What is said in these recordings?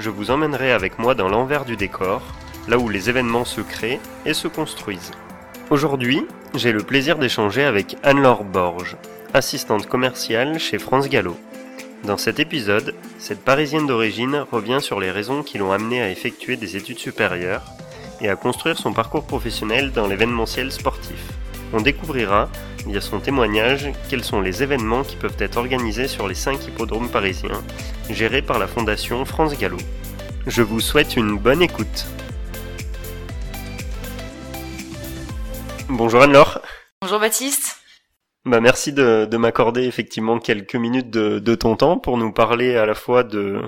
je vous emmènerai avec moi dans l'envers du décor, là où les événements se créent et se construisent. Aujourd'hui, j'ai le plaisir d'échanger avec Anne-Laure Borges, assistante commerciale chez France Gallo. Dans cet épisode, cette Parisienne d'origine revient sur les raisons qui l'ont amenée à effectuer des études supérieures et à construire son parcours professionnel dans l'événementiel sportif. On découvrira, via son témoignage, quels sont les événements qui peuvent être organisés sur les 5 hippodromes parisiens, gérés par la Fondation France Gallo. Je vous souhaite une bonne écoute. Bonjour Anne-Laure. Bonjour Baptiste. Bah merci de, de m'accorder effectivement quelques minutes de, de, ton temps pour nous parler à la fois de,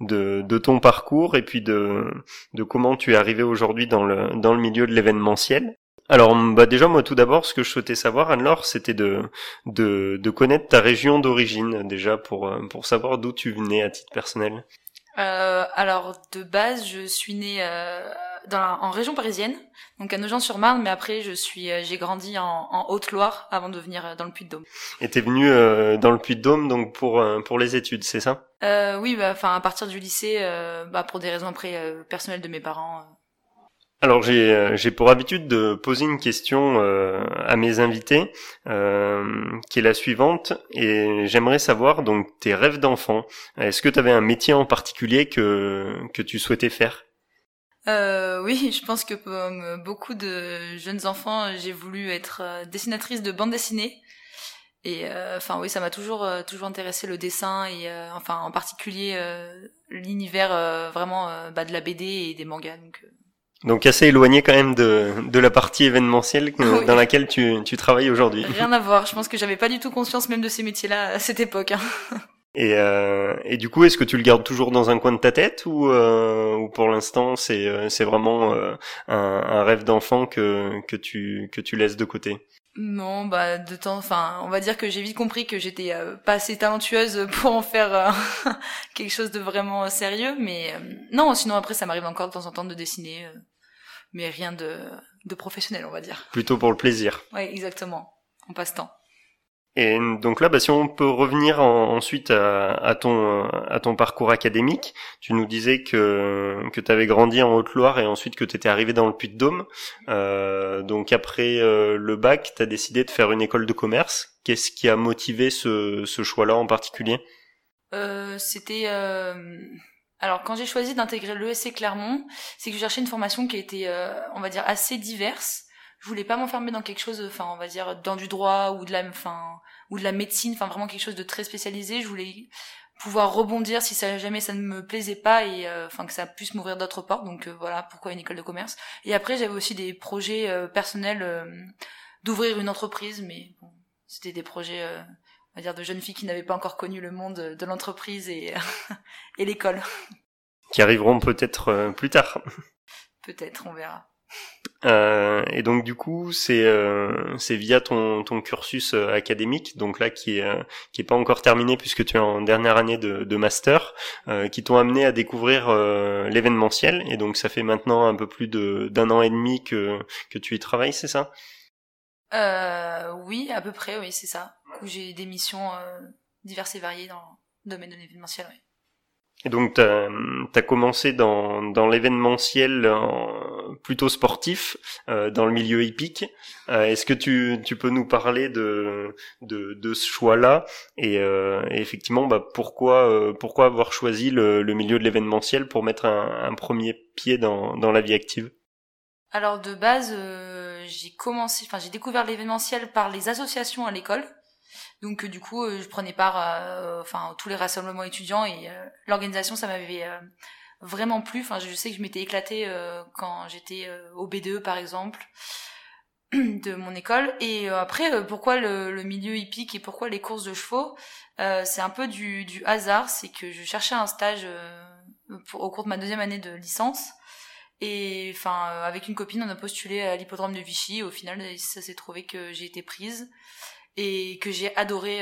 de, de ton parcours et puis de, de comment tu es arrivé aujourd'hui dans le, dans le milieu de l'événementiel. Alors, bah déjà, moi, tout d'abord, ce que je souhaitais savoir, Anne-Laure, c'était de, de, de connaître ta région d'origine, déjà, pour, pour savoir d'où tu venais à titre personnel. Euh, alors, de base, je suis née euh, dans en région parisienne, donc à Nogent-sur-Marne, mais après, je suis, euh, j'ai grandi en, en Haute-Loire avant de venir euh, dans le Puy-de-Dôme. Et t'es venue euh, dans le Puy-de-Dôme, donc pour, pour les études, c'est ça? Oui, bah, enfin, à partir du lycée, bah, pour des raisons après personnelles de mes parents alors j'ai euh, j'ai pour habitude de poser une question euh, à mes invités euh, qui est la suivante et j'aimerais savoir donc tes rêves d'enfant. Est-ce que tu avais un métier en particulier que que tu souhaitais faire? Euh, oui, je pense que comme beaucoup de jeunes enfants, j'ai voulu être dessinatrice de bande dessinée. Et enfin oui, ça m'a toujours toujours intéressé le dessin et enfin en particulier l'univers vraiment bah, de la BD et des mangas. Donc donc assez éloigné quand même de, de la partie événementielle dans laquelle tu, tu travailles aujourd'hui. Rien à voir, je pense que j'avais pas du tout conscience même de ces métiers-là à cette époque. Hein. Et, euh, et du coup, est-ce que tu le gardes toujours dans un coin de ta tête ou, euh, ou pour l'instant c'est euh, c'est vraiment euh, un, un, rêve d'enfant que que tu que tu laisses de côté? Non, bah de temps, enfin, on va dire que j'ai vite compris que j'étais euh, pas assez talentueuse pour en faire quelque chose de vraiment sérieux, mais non, sinon après ça m'arrive encore de temps en temps de dessiner, mais rien de de professionnel, on va dire. Plutôt pour le plaisir. Oui, exactement, en passe-temps. Et donc là, bah, si on peut revenir ensuite à, ton à ton parcours académique, tu nous disais que que tu avais grandi en Haute-Loire et ensuite que tu étais arrivé dans le Puy-de-Dôme. Euh, donc après euh, le bac, tu as décidé de faire une école de commerce. Qu'est-ce qui a motivé ce, ce choix-là en particulier? Euh, C'était euh, alors quand j'ai choisi d'intégrer l'ESC Clermont, c'est que je cherchais une formation qui était, euh, on va dire, assez diverse. Je voulais pas m'enfermer dans quelque chose enfin on va dire dans du droit ou de la enfin ou de la médecine enfin vraiment quelque chose de très spécialisé. Je voulais pouvoir rebondir si ça jamais ça ne me plaisait pas et euh, enfin que ça puisse m'ouvrir d'autres portes. Donc euh, voilà pourquoi une école de commerce. Et après j'avais aussi des projets euh, personnels d'ouvrir une entreprise mais bon, c'était des projets on va dire de jeunes filles qui n'avaient pas encore connu le monde de l'entreprise et et l'école qui arriveront peut-être plus tard peut-être on verra euh, et donc du coup, c'est euh, c'est via ton ton cursus euh, académique, donc là qui est euh, qui est pas encore terminé puisque tu es en dernière année de, de master, qui t'ont amené à découvrir l'événementiel. Et donc ça fait maintenant un peu plus de d'un an et demi que que tu y travailles, c'est ça? Oui, à peu près, oui, c'est ça. Où j'ai des missions diverses et variées dans le domaine de l'événementiel. Oui. Et donc, tu as, commencé dans, dans l'événementiel plutôt sportif, euh, dans le milieu hippique. Euh, Est-ce que tu, tu peux nous parler de, de, de ce choix-là et, euh, et, effectivement, bah, pourquoi, euh, pourquoi avoir choisi le, le milieu de l'événementiel pour mettre un, un, premier pied dans, dans la vie active? Alors de base, euh, j'ai commencé, enfin j'ai découvert l'événementiel par les associations à l'école. Donc du coup, euh, je prenais part, à, enfin tous les rassemblements étudiants et euh, l'organisation, ça m'avait euh, vraiment plu. Enfin, je sais que je m'étais éclatée quand j'étais au B2 par exemple de mon école. Et après, pourquoi le, milieu hippique et pourquoi les courses de chevaux C'est un peu du, hasard. C'est que je cherchais un stage au cours de ma deuxième année de licence. Et enfin, avec une copine, on a postulé à l'hippodrome de Vichy. Au final, ça s'est trouvé que j'ai été prise et que j'ai adoré,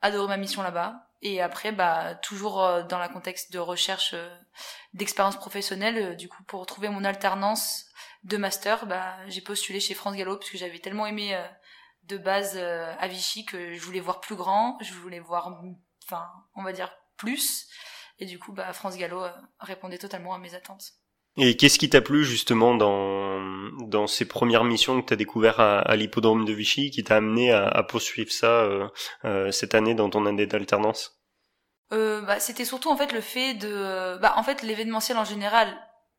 adoré ma mission là-bas. Et après, bah, toujours euh, dans la contexte de recherche euh, d'expérience professionnelle, euh, du coup, pour trouver mon alternance de master, bah, j'ai postulé chez France Gallo parce que j'avais tellement aimé de base à Vichy que je voulais voir plus grand, je voulais voir, enfin, on va dire plus. Et du coup, bah, France Gallo répondait totalement à mes attentes. Et qu'est-ce qui t'a plu justement dans, dans ces premières missions que tu as découvert à, à l'hippodrome de Vichy qui t'a amené à, à, poursuivre ça euh, euh, cette année dans ton année d'alternance? Euh, bah, C'était surtout en fait le fait de... Bah, en fait l'événementiel en général,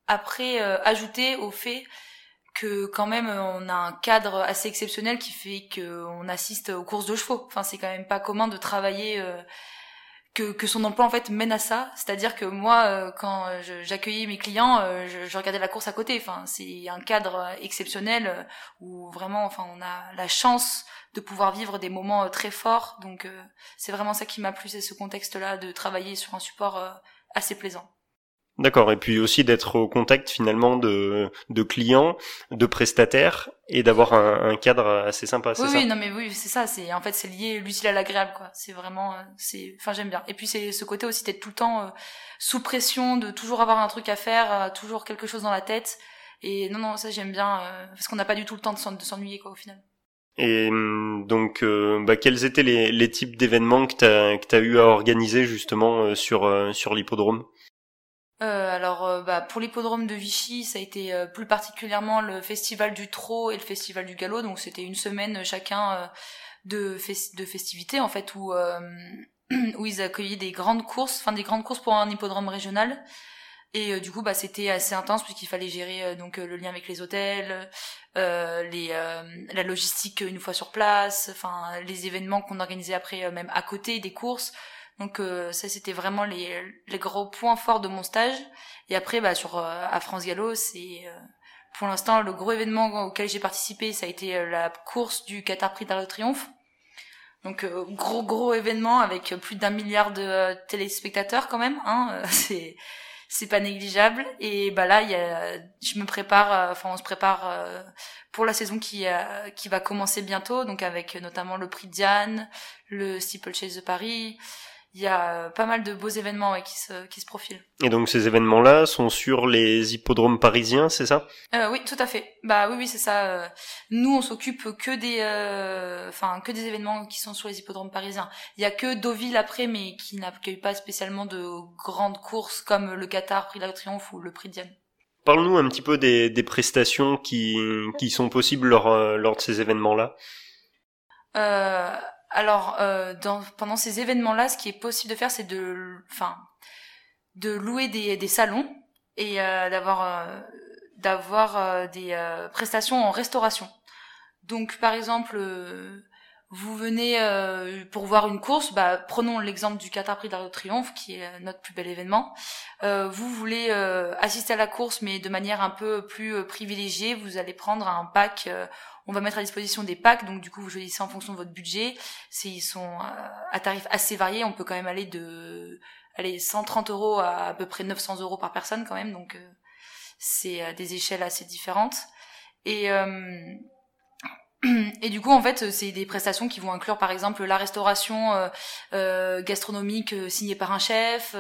après euh, ajouté au fait que quand même on a un cadre assez exceptionnel qui fait qu'on assiste aux courses de chevaux. Enfin c'est quand même pas commun de travailler euh, que, que son emploi en fait mène à ça. C'est-à-dire que moi, euh, quand j'accueillais mes clients, euh, je, je, regardais la course à côté. Enfin, c'est un cadre exceptionnel euh, où vraiment, enfin, on a la chance de pouvoir vivre des moments très forts. Donc, c'est vraiment ça qui m'a plu, c'est ce contexte-là de travailler sur un support assez plaisant. D'accord, et puis aussi d'être au contact finalement de, de clients, de prestataires, et d'avoir un, un, cadre assez sympa, c'est oui, ça? Oui, non mais oui, c'est ça, c'est en fait c'est lié l'utile à l'agréable quoi. C'est vraiment euh, c'est enfin j'aime bien. Et puis c'est ce côté aussi d'être tout le temps euh, sous pression, de toujours avoir un truc à faire, euh, toujours quelque chose dans la tête. Et non non, ça j'aime bien parce qu'on n'a pas du tout le temps de s'ennuyer quoi au final. Et hum, donc, bah, quels étaient les, les types d'événements que tu as, que as eu à organiser justement sur, sur l'hippodrome? Euh, alors, euh, bah, pour l'hippodrome de Vichy, ça a été euh, plus particulièrement le festival du trot et le festival du galop. Donc, c'était une semaine chacun de, de festivités en fait où où ils accueillaient des grandes courses, enfin des grandes courses pour un hippodrome régional. Et du coup, bah, c'était assez intense puisqu'il fallait gérer donc le lien avec les hôtels, les, la logistique une fois sur place, enfin les événements qu'on organisait après même à côté des courses. Donc euh, ça c'était vraiment les, les gros points forts de mon stage. Et après bah sur euh, à France Gallo c'est euh, pour l'instant le gros événement auquel j'ai participé ça a été la course du Qatar Prix d'Arc de Triomphe. Donc gros gros événement avec plus d'un milliard de téléspectateurs quand même. Hein, c'est c'est pas négligeable. Et bah là, il y a, je me prépare, enfin on se prépare pour la saison qui qui va commencer bientôt, donc avec notamment le prix Diane, le Steeplechase de Paris, il y a euh, pas mal de beaux événements qui, se, qui se profilent. Et donc ces événements-là sont sur les hippodromes parisiens, c'est ça? Euh, Oui, tout à fait. Bah oui, oui, c'est ça. Euh. Nous, on s'occupe que des, euh, enfin, que des événements qui sont sur les hippodromes parisiens. Il y a que Deauville après, mais qui n'accueille pas spécialement de grandes courses comme le Qatar, Prix de la Triomphe ou le Prix de Diane. Parle-nous un petit peu des, des prestations qui, qui sont possibles lors, lors de ces événements-là. Euh, alors, euh, dans, pendant ces événements-là, ce qui est possible de faire, c'est de, enfin, de louer des, des salons et euh, d'avoir euh, d'avoir euh, des euh, prestations en restauration. Donc, par exemple, vous venez pour voir une course, bah, prenons l'exemple du Qatar Prix de Triomphe, qui est notre plus bel événement. vous voulez assister à la course, mais de manière un peu plus privilégiée, vous allez prendre un pack on va mettre à disposition des packs, donc du coup vous choisissez en fonction de votre budget. Ils sont euh, à tarifs assez variés, on peut quand même aller de allez, 130 euros à à peu près 900 euros par personne quand même, donc euh, c'est des échelles assez différentes. Et euh, et du coup, en fait, c'est des prestations qui vont inclure, par exemple, la restauration gastronomique signée par un chef,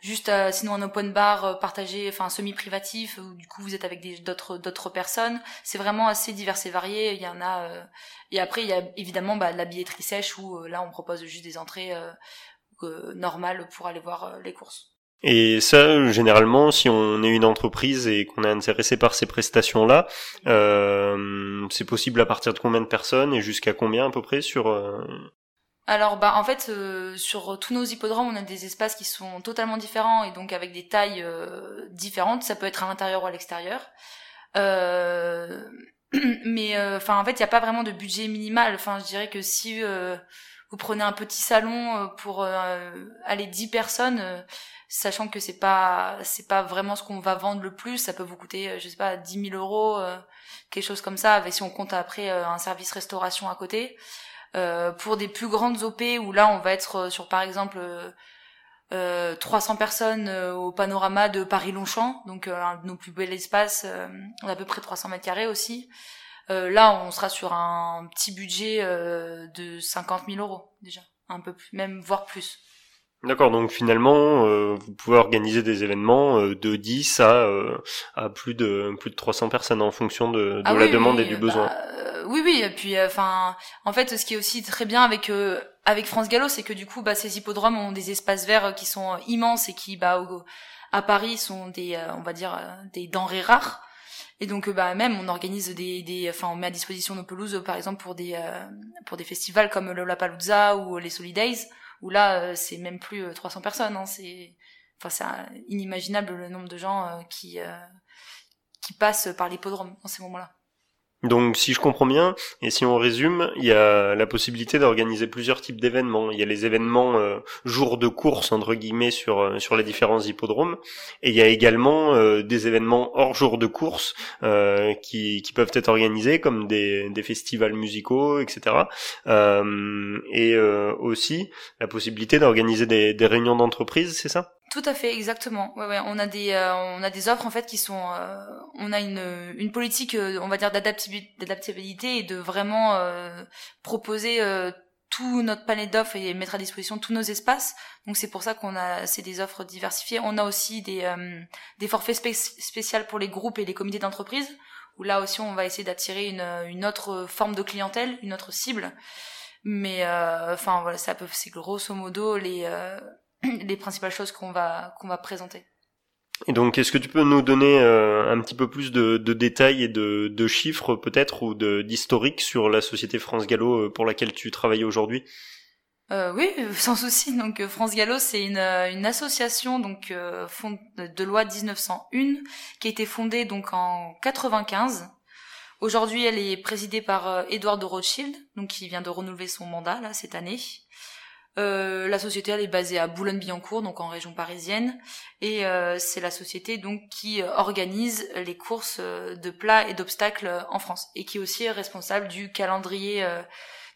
juste euh, sinon un open bar euh, partagé enfin semi privatif où du coup vous êtes avec d'autres d'autres personnes. C'est vraiment assez divers et varié. Il y en a euh, et après il y a évidemment bah, la billetterie sèche où là on propose juste des entrées normales pour aller voir les courses et ça, généralement, si on est une entreprise et qu'on est intéressé par ces prestations-là, euh, c'est possible à partir de combien de personnes et jusqu'à combien à peu près sur alors bah en fait euh, sur tous nos hippodromes on a des espaces qui sont totalement différents et donc avec des tailles euh, différentes. Ça peut être à l'intérieur ou à l'extérieur. Euh, mais enfin en fait il n'y a pas vraiment de budget minimal. Enfin je dirais que si vous prenez un petit salon pour aller 10 personnes, sachant que c'est pas c'est pas vraiment ce qu'on va vendre le plus, ça peut vous coûter je sais pas 10 000 euros, quelque chose comme ça. Avec si on compte après un service restauration à côté. Euh, pour des plus grandes OP où là on va être euh, sur par exemple euh, 300 personnes euh, au panorama de Paris-Longchamp, donc euh, un de nos plus bels espaces, euh, à peu près 300 mètres carrés aussi. là, on sera sur un petit budget de 50 000 euros déjà, un peu plus, même voire plus. D'accord, donc finalement, vous pouvez organiser des événements de 10 à, à plus de plus de 300 personnes en fonction de, de ah la demande et du besoin. Bah, oui, oui, et puis enfin, en fait, ce qui est aussi très bien avec avec France Gallo, c'est que du coup, bah, ces hippodromes ont des espaces verts qui sont immenses et qui, bah, à Paris, sont des, euh, on va dire, euh, des denrées rares. Et donc, bah, même, on organise des, des, enfin, on met à disposition nos pelouses, par exemple, pour des, euh, pour des festivals comme le Lapalooza ou les Solidays, où là, c'est même plus 300 personnes. Hein, c'est, enfin, inimaginable le nombre de gens qui, qui passent par l'hippodrome en ces moments-là. Donc si je comprends bien, et si on résume, il y a la possibilité d'organiser plusieurs types d'événements. Il y a les événements euh, jours de course entre guillemets sur euh, sur les différents hippodromes, et il y a également euh, des événements hors jour de course qui, qui peuvent être organisés comme des, des festivals musicaux, etc. et aussi la possibilité d'organiser des, des réunions d'entreprise, c'est ça? Tout à fait, exactement. Ouais, ouais, on a des, euh, on a des offres en fait qui sont, euh, on a une, une politique, euh, on va dire d'adaptabilité et de vraiment proposer tout notre panel d'offres et mettre à disposition tous nos espaces. Donc c'est pour ça qu'on a, c'est des offres diversifiées. On a aussi des, des forfaits spéciaux pour les groupes et les comités d'entreprise où là aussi on va essayer d'attirer une, une autre forme de clientèle, une autre cible. Mais enfin voilà, ça peut, c'est grosso modo les les principales choses qu'on va qu'on va présenter. Et donc, est-ce que tu peux nous donner euh, un petit peu plus de, de détails et de, de chiffres peut-être ou d'historique sur la société France Gallo euh, pour laquelle tu travailles aujourd'hui? Euh, oui, sans souci. Donc France Gallo, c'est une, une association donc fond, de loi 1901 qui a été fondée donc en 95. Aujourd'hui, elle est présidée par Édouard de Rothschild, donc qui vient de renouveler son mandat là cette année. Euh, la société elle est basée à Boulogne-Billancourt, donc en région parisienne, et euh, c'est la société donc qui euh, organise les courses de plats et d'obstacles en France, et qui est aussi responsable du calendrier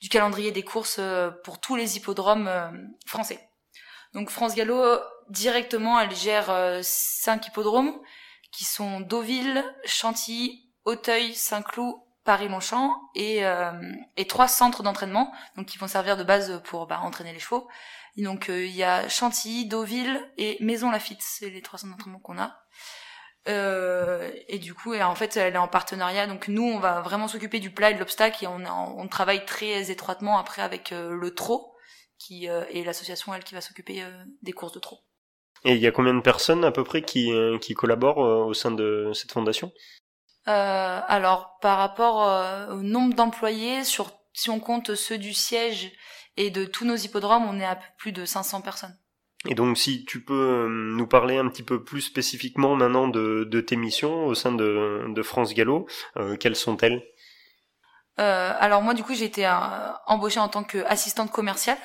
des courses pour tous les hippodromes français. Donc France Gallo directement elle gère cinq hippodromes qui sont Deauville, Chantilly, Auteuil, Saint-Cloud, Paris-Longchamp et, euh, et trois centres d'entraînement donc qui vont servir de base pour bah, entraîner les chevaux. Et donc euh, il y a Chantilly, Deauville et Maison Lafitte, c'est les trois centres d'entraînement qu'on a. Euh, et du coup, en fait, elle est en partenariat. Donc nous, on va vraiment s'occuper du plat et de l'obstacle et on, on travaille très étroitement après avec le trot, qui est l'association elle qui va s'occuper des courses de trot. Et il y a combien de personnes à peu près qui, qui collaborent au sein de cette fondation? Euh, alors, par rapport euh, au nombre d'employés, sur si on compte ceux du siège et de tous nos hippodromes, on est à plus de 500 personnes. Et donc, si tu peux euh, nous parler un petit peu plus spécifiquement maintenant de, de tes missions au sein de, de France Gallo, quelles sont-elles? Alors moi, du coup, j'ai été embauchée en tant qu'assistante commerciale.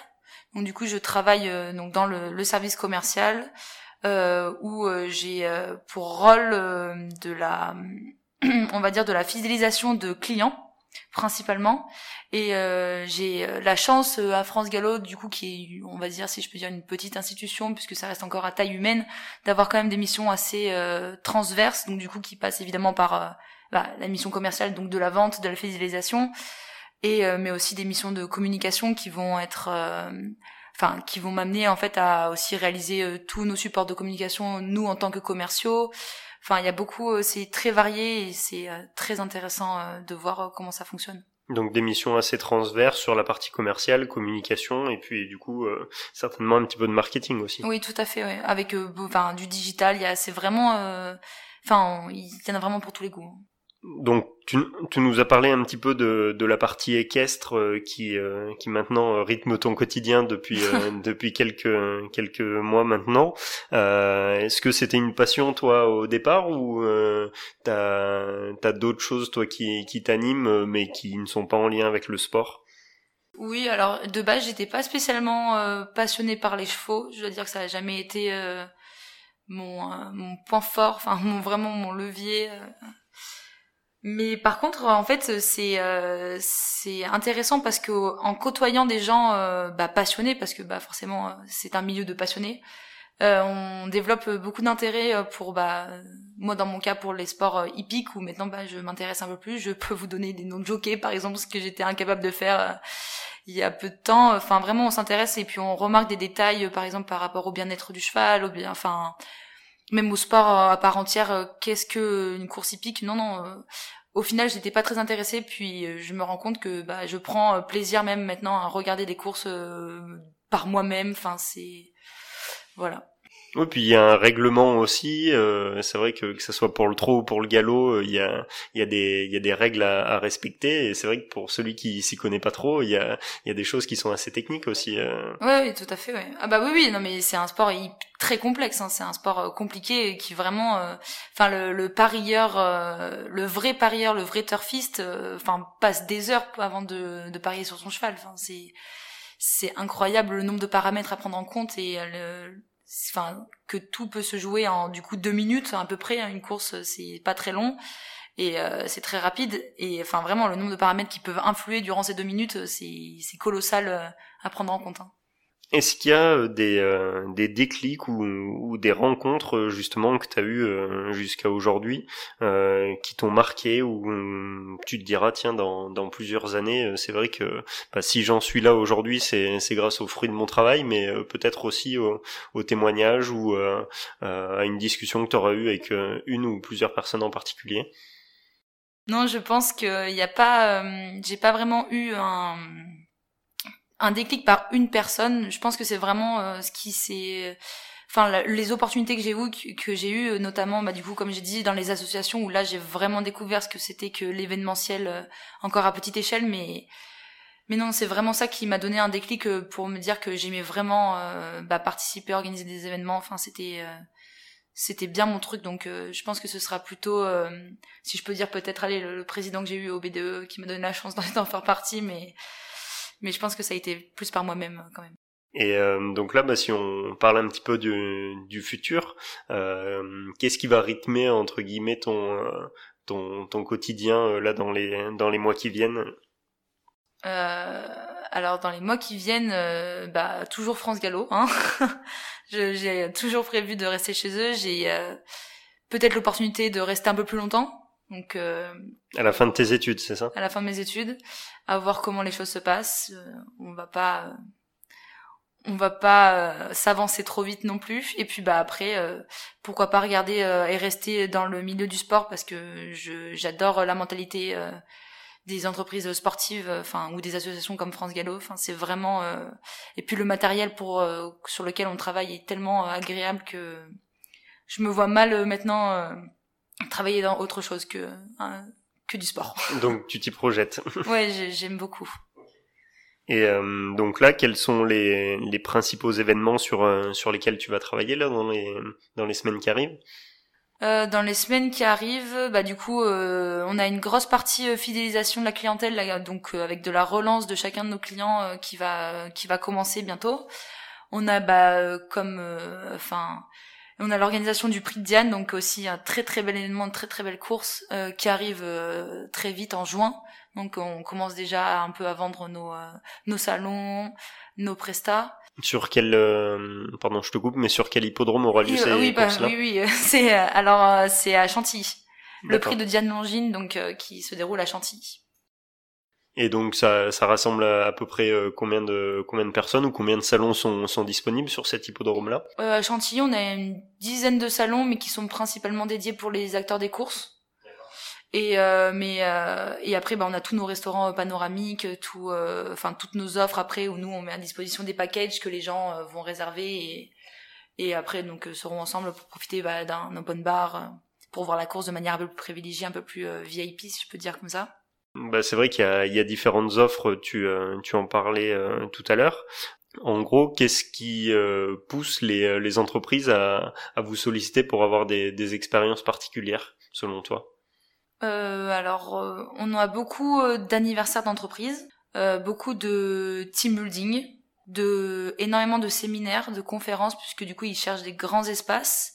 Donc, du coup, je travaille donc dans le, le service commercial où j'ai pour rôle de la on va dire de la fidélisation de clients principalement. Et euh, j'ai euh, la chance euh, à France Gallo du coup qui est on va dire si je peux dire une petite institution puisque ça reste encore à taille humaine d'avoir quand même des missions assez transverses donc du coup qui passent évidemment par bah, la mission commerciale donc de la vente de la fidélisation et mais aussi des missions de communication qui vont être enfin qui vont m'amener en fait à aussi réaliser tous nos supports de communication nous en tant que commerciaux Enfin, il y a beaucoup, euh, c'est très varié et c'est euh, très intéressant euh, de voir comment ça fonctionne. Donc des missions assez transverses sur la partie commerciale, communication et puis du coup certainement un petit peu de marketing aussi. Oui, tout à fait. Ouais. Avec enfin du digital, il y a c'est vraiment, enfin il y en a vraiment pour tous les goûts. Donc tu, tu, nous as parlé un petit peu de, de la partie équestre euh, qui, euh, qui maintenant euh, rythme ton quotidien depuis, depuis quelques, quelques mois maintenant. Est-ce que c'était une passion toi au départ ou t'as as, d'autres choses toi qui, qui t'animent mais qui ne sont pas en lien avec le sport? Oui, alors de base j'étais pas spécialement passionnée par les chevaux. Je dois dire que ça a jamais été mon, mon point fort, enfin mon, vraiment mon levier mais par contre, en fait, c'est euh, c'est intéressant parce que en côtoyant des gens euh, bah, passionnés, parce que bah forcément euh, c'est un milieu de passionnés, on développe beaucoup d'intérêt pour bah moi dans mon cas pour les sports hippiques où maintenant bah je m'intéresse un peu plus. Je peux vous donner des noms de jockeys par exemple ce que j'étais incapable de faire il y a peu de temps. Enfin vraiment on s'intéresse et puis on remarque des détails par exemple par rapport au bien-être du cheval au bien enfin même au sport à part entière qu'est-ce que une course hippique? Non non au final, j'étais pas très intéressée, puis euh, je me rends compte que bah, je prends euh, plaisir même maintenant à regarder des courses euh, par moi-même. Enfin, c'est voilà. Oui, puis il y a un règlement aussi. Euh, c'est vrai que que ce soit pour le trot ou pour le galop, euh, il y a il y a des il y a des règles à, à respecter. Et c'est vrai que pour celui qui s'y connaît pas trop, il y a il y a des choses qui sont assez techniques aussi. Euh. Oui, tout à fait. Ouais. Ah bah oui, oui. Non, mais c'est un sport très complexe. Hein. C'est un sport compliqué qui vraiment, enfin le, le parieur, le vrai parieur, le vrai turfiste, enfin passe des heures avant de de parier sur son cheval. Enfin c'est c'est incroyable le nombre de paramètres à prendre en compte et le, enfin que tout peut se jouer en du coup deux minutes à peu près hein, une course c'est pas très long et euh, c'est très rapide et enfin vraiment le nombre de paramètres qui peuvent influer durant ces deux minutes c'est c'est colossal euh, à prendre en compte hein. Est-ce qu'il y a euh, des, euh, des déclics ou, des rencontres euh, justement que tu as eues jusqu'à aujourd'hui euh, qui t'ont marqué ou tu te diras tiens dans, dans plusieurs années c'est vrai que bah, si j'en suis là aujourd'hui c'est, grâce aux fruits de mon travail mais peut-être aussi au, au témoignage ou à une discussion que tu auras eue avec une ou plusieurs personnes en particulier? Non je pense qu'il n'y a pas j'ai pas vraiment eu un un déclic par une personne. Je pense que c'est vraiment euh, ce qui s'est enfin les opportunités que j'ai eu que, j'ai eu notamment bah du coup comme j'ai dit dans les associations où là j'ai vraiment découvert ce que c'était que l'événementiel euh, encore à petite échelle mais mais non c'est vraiment ça qui m'a donné un déclic euh, pour me dire que j'aimais vraiment bah, participer organiser des événements enfin c'était c'était bien mon truc donc je pense que ce sera plutôt si je peux dire peut-être aller le, président que j'ai eu au BDE qui m'a donné la chance d'en faire partie mais mais je pense que ça a été plus par moi-même quand même. Et euh, donc là, bah, si on parle un petit peu du, du futur, euh, qu'est-ce qui va rythmer entre guillemets ton euh, ton, ton quotidien euh, là dans les dans les mois qui viennent? Euh, Alors dans les mois qui viennent, bah toujours France Gallo. Hein j'ai toujours prévu de rester chez eux. J'ai peut-être l'opportunité de rester un peu plus longtemps donc euh, à la fin de tes études, c'est ça? À la fin de mes études, à voir comment les choses se passent. Euh, on va pas, on va pas euh, s'avancer trop vite non plus. Et puis bah après, pourquoi pas regarder et rester dans le milieu du sport parce que je j'adore la mentalité des entreprises sportives, enfin ou des associations comme France Gallo. Enfin c'est vraiment et puis le matériel pour sur lequel on travaille est tellement agréable que je me vois mal maintenant travailler dans autre chose que hein, que du sport. Donc tu t'y projettes. ouais, j'aime beaucoup. Et euh, donc là, quels sont les, les principaux événements sur euh, sur lesquels tu vas travailler là dans les dans les semaines qui arrivent? Euh, dans les semaines qui arrivent, bah du coup, on a une grosse partie fidélisation de la clientèle, là, donc avec de la relance de chacun de nos clients qui va qui va commencer bientôt. On a bah comme, enfin, on a l'organisation du prix de Diane, donc aussi un très très bel événement, une très très belle course euh, qui arrive euh, très vite en juin. Donc on commence déjà un peu à vendre nos euh, nos salons, nos prestats. Sur quel pardon, je te coupe, mais sur quel hippodrome aura lieu ces oui, bah, Oui, oui, c'est alors c'est à Chantilly. Le prix de Diane Longine, donc qui se déroule à Chantilly. Et donc ça, ça rassemble à, peu près euh, combien de combien de personnes ou combien de salons sont, sont disponibles sur cet hippodrome-là? Euh, À Chantilly, on a une dizaine de salons, mais qui sont principalement dédiés pour les acteurs des courses. Et euh, mais euh, et après, bah, on a tous nos restaurants panoramiques, tout, enfin toutes nos offres après où nous on met à disposition des packages que les gens vont réserver et et après donc seront ensemble pour profiter bah, d'un open bar pour voir la course de manière un peu plus privilégiée, un peu plus VIP si je peux dire comme ça. Bah, c'est vrai qu'il y a, différentes offres, tu, euh, tu en parlais euh, tout à l'heure. En gros, qu'est-ce qui euh, pousse les, les entreprises à, à vous solliciter pour avoir des, des expériences particulières, selon toi? Alors, on a beaucoup d'anniversaires d'entreprise, beaucoup de team building, de énormément de séminaires, de conférences, puisque du coup, ils cherchent des grands espaces.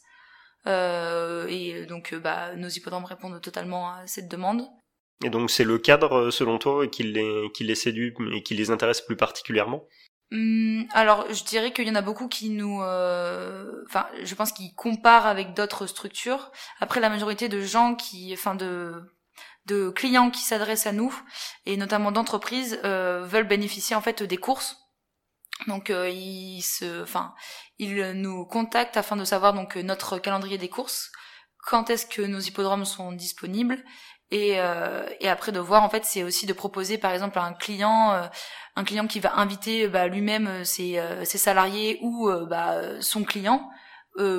et donc, bah, nos hippodromes répondent totalement à cette demande. Et donc c'est le cadre, euh, selon toi, qui les, qui les séduit et qui les intéresse plus particulièrement? Hum, alors, je dirais qu'il y en a beaucoup qui nous, euh, enfin, je pense qu'ils comparent avec d'autres structures. Après, la majorité de gens qui, enfin, de de clients qui s'adressent à nous et notamment d'entreprises euh, veulent bénéficier en fait des courses. Donc, ils se, enfin, ils nous contactent afin de savoir donc notre calendrier des courses, quand est-ce que nos hippodromes sont disponibles? Et, euh, et après de voir en fait c'est aussi de proposer par exemple à un client euh, un client qui va inviter bah, lui-même euh, ses, ses, salariés ou bah, son client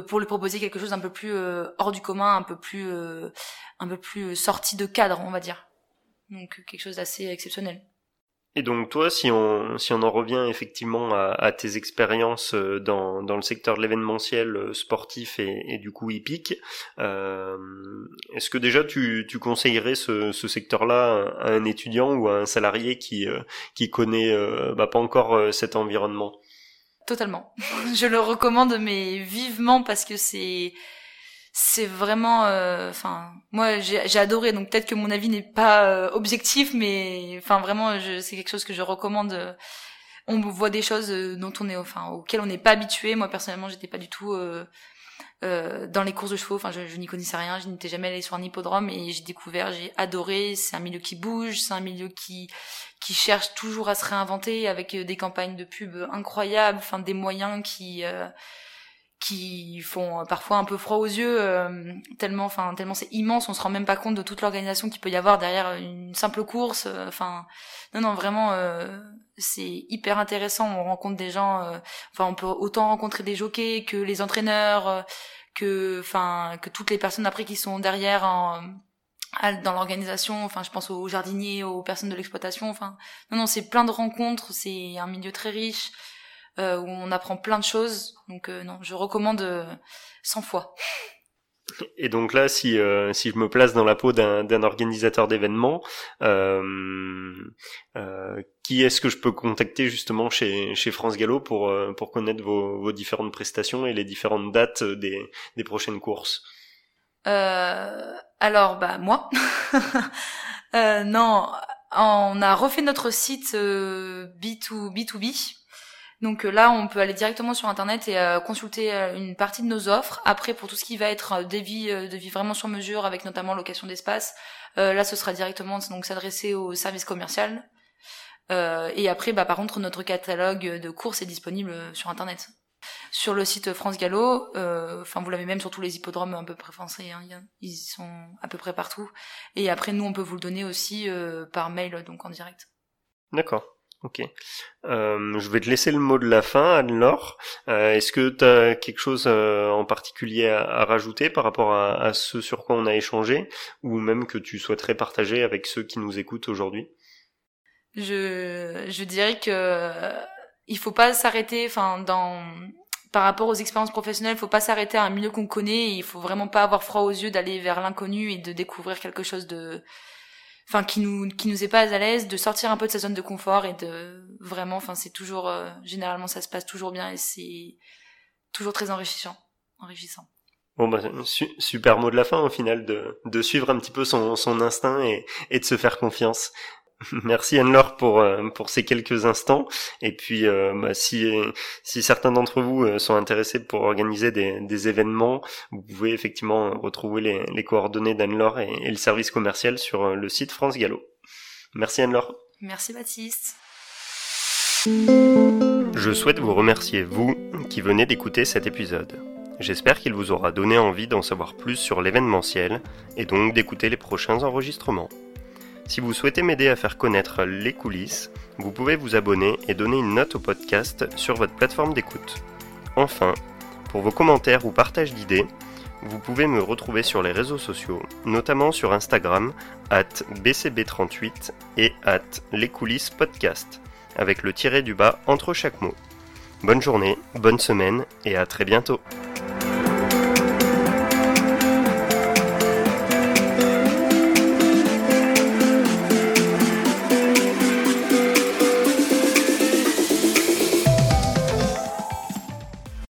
pour lui proposer quelque chose d'un peu plus hors du commun un peu plus un peu plus sorti de cadre on va dire. Donc quelque chose d'assez exceptionnel et donc toi, si on, si on en revient effectivement à, à tes expériences euh, dans, dans le secteur de l'événementiel euh, sportif et, et, du coup hippique, euh, est-ce que déjà tu, tu conseillerais ce, ce secteur-là à un étudiant ou à un salarié qui, euh, qui connaît bah, pas encore cet environnement? Totalement. Je le recommande mais vivement parce que c'est c'est vraiment euh, enfin moi j'ai adoré donc peut-être que mon avis n'est pas euh, objectif mais enfin vraiment c'est quelque chose que je recommande on voit des choses euh, dont on est enfin auxquelles on n'est pas habitué. Moi personnellement j'étais pas du tout euh, dans les courses de chevaux. Enfin je, je n'y connaissais rien je n'étais jamais allée sur un hippodrome et j'ai découvert j'ai adoré. C'est un milieu qui bouge c'est un milieu qui qui cherche toujours à se réinventer avec des campagnes de pub incroyables enfin des moyens qui qui font parfois un peu froid aux yeux euh, tellement enfin tellement c'est immense on se rend même pas compte de toute l'organisation qu'il peut y avoir derrière une simple course euh, enfin non non vraiment euh, c'est hyper intéressant. On rencontre des gens enfin on peut autant rencontrer des jockeys que les entraîneurs que enfin que toutes les personnes après qui sont derrière en, dans l'organisation enfin je pense aux jardiniers aux personnes de l'exploitation enfin non non c'est plein de rencontres c'est un milieu très riche euh, où on apprend plein de choses. Donc euh, non, je recommande 100 euh, fois. Et donc là, si si je me place dans la peau d'un organisateur d'événements, qui est-ce que je peux contacter justement chez chez France Gallo pour pour connaître vos, vos différentes prestations et les différentes dates des des prochaines courses? Alors bah moi, non, on a refait notre site B2 B2B donc euh, là, on peut aller directement sur internet et euh, consulter euh, une partie de nos offres. Après, pour tout ce qui va être des vies, de vie vraiment sur mesure, avec notamment location d'espace, là, ce sera directement donc s'adresser au service commercial. et après, bah, par contre, notre catalogue de courses est disponible sur internet. Sur le site France Gallo, enfin vous l'avez même sur tous les hippodromes à peu près français, hein, ils sont à peu près partout. Et après, nous, on peut vous le donner aussi par mail, donc en direct. D'accord. Ok. Euh, je vais te laisser le mot de la fin, Anne-Laure. Euh, est-ce que tu as quelque chose euh, en particulier à, rajouter par rapport à, ce sur quoi on a échangé, ou même que tu souhaiterais partager avec ceux qui nous écoutent aujourd'hui? Je, je dirais que il faut pas s'arrêter, enfin dans par rapport aux expériences professionnelles, il faut pas s'arrêter à un milieu qu'on connaît. il faut vraiment pas avoir froid aux yeux d'aller vers l'inconnu et de découvrir quelque chose de enfin qui nous qui nous est pas à l'aise de sortir un peu de sa zone de confort et de vraiment enfin c'est toujours euh, généralement ça se passe toujours bien et c'est toujours très enrichissant enrichissant Bon bah super mot de la fin au final de, de suivre un petit peu son, son instinct et, et de se faire confiance. Merci Anne-Laure pour euh, pour ces quelques instants et puis euh, bah, si si certains d'entre vous euh, sont intéressés pour organiser des, des événements, vous pouvez effectivement retrouver les, les coordonnées d'Anne-Laure et, et, le service commercial sur le site France Gallo. Merci Anne-Laure. Merci Baptiste. Je souhaite vous remercier vous qui venez d'écouter cet épisode. J'espère qu'il vous aura donné envie d'en savoir plus sur l'événementiel et donc d'écouter les prochains enregistrements. Si vous souhaitez m'aider à faire connaître les coulisses, vous pouvez vous abonner et donner une note au podcast sur votre plateforme d'écoute. Enfin, pour vos commentaires ou partages d'idées, vous pouvez me retrouver sur les réseaux sociaux, notamment sur Instagram, at bcb38 et at les coulisses podcast, avec le tiré du bas entre chaque mot. Bonne journée, bonne semaine et à très bientôt.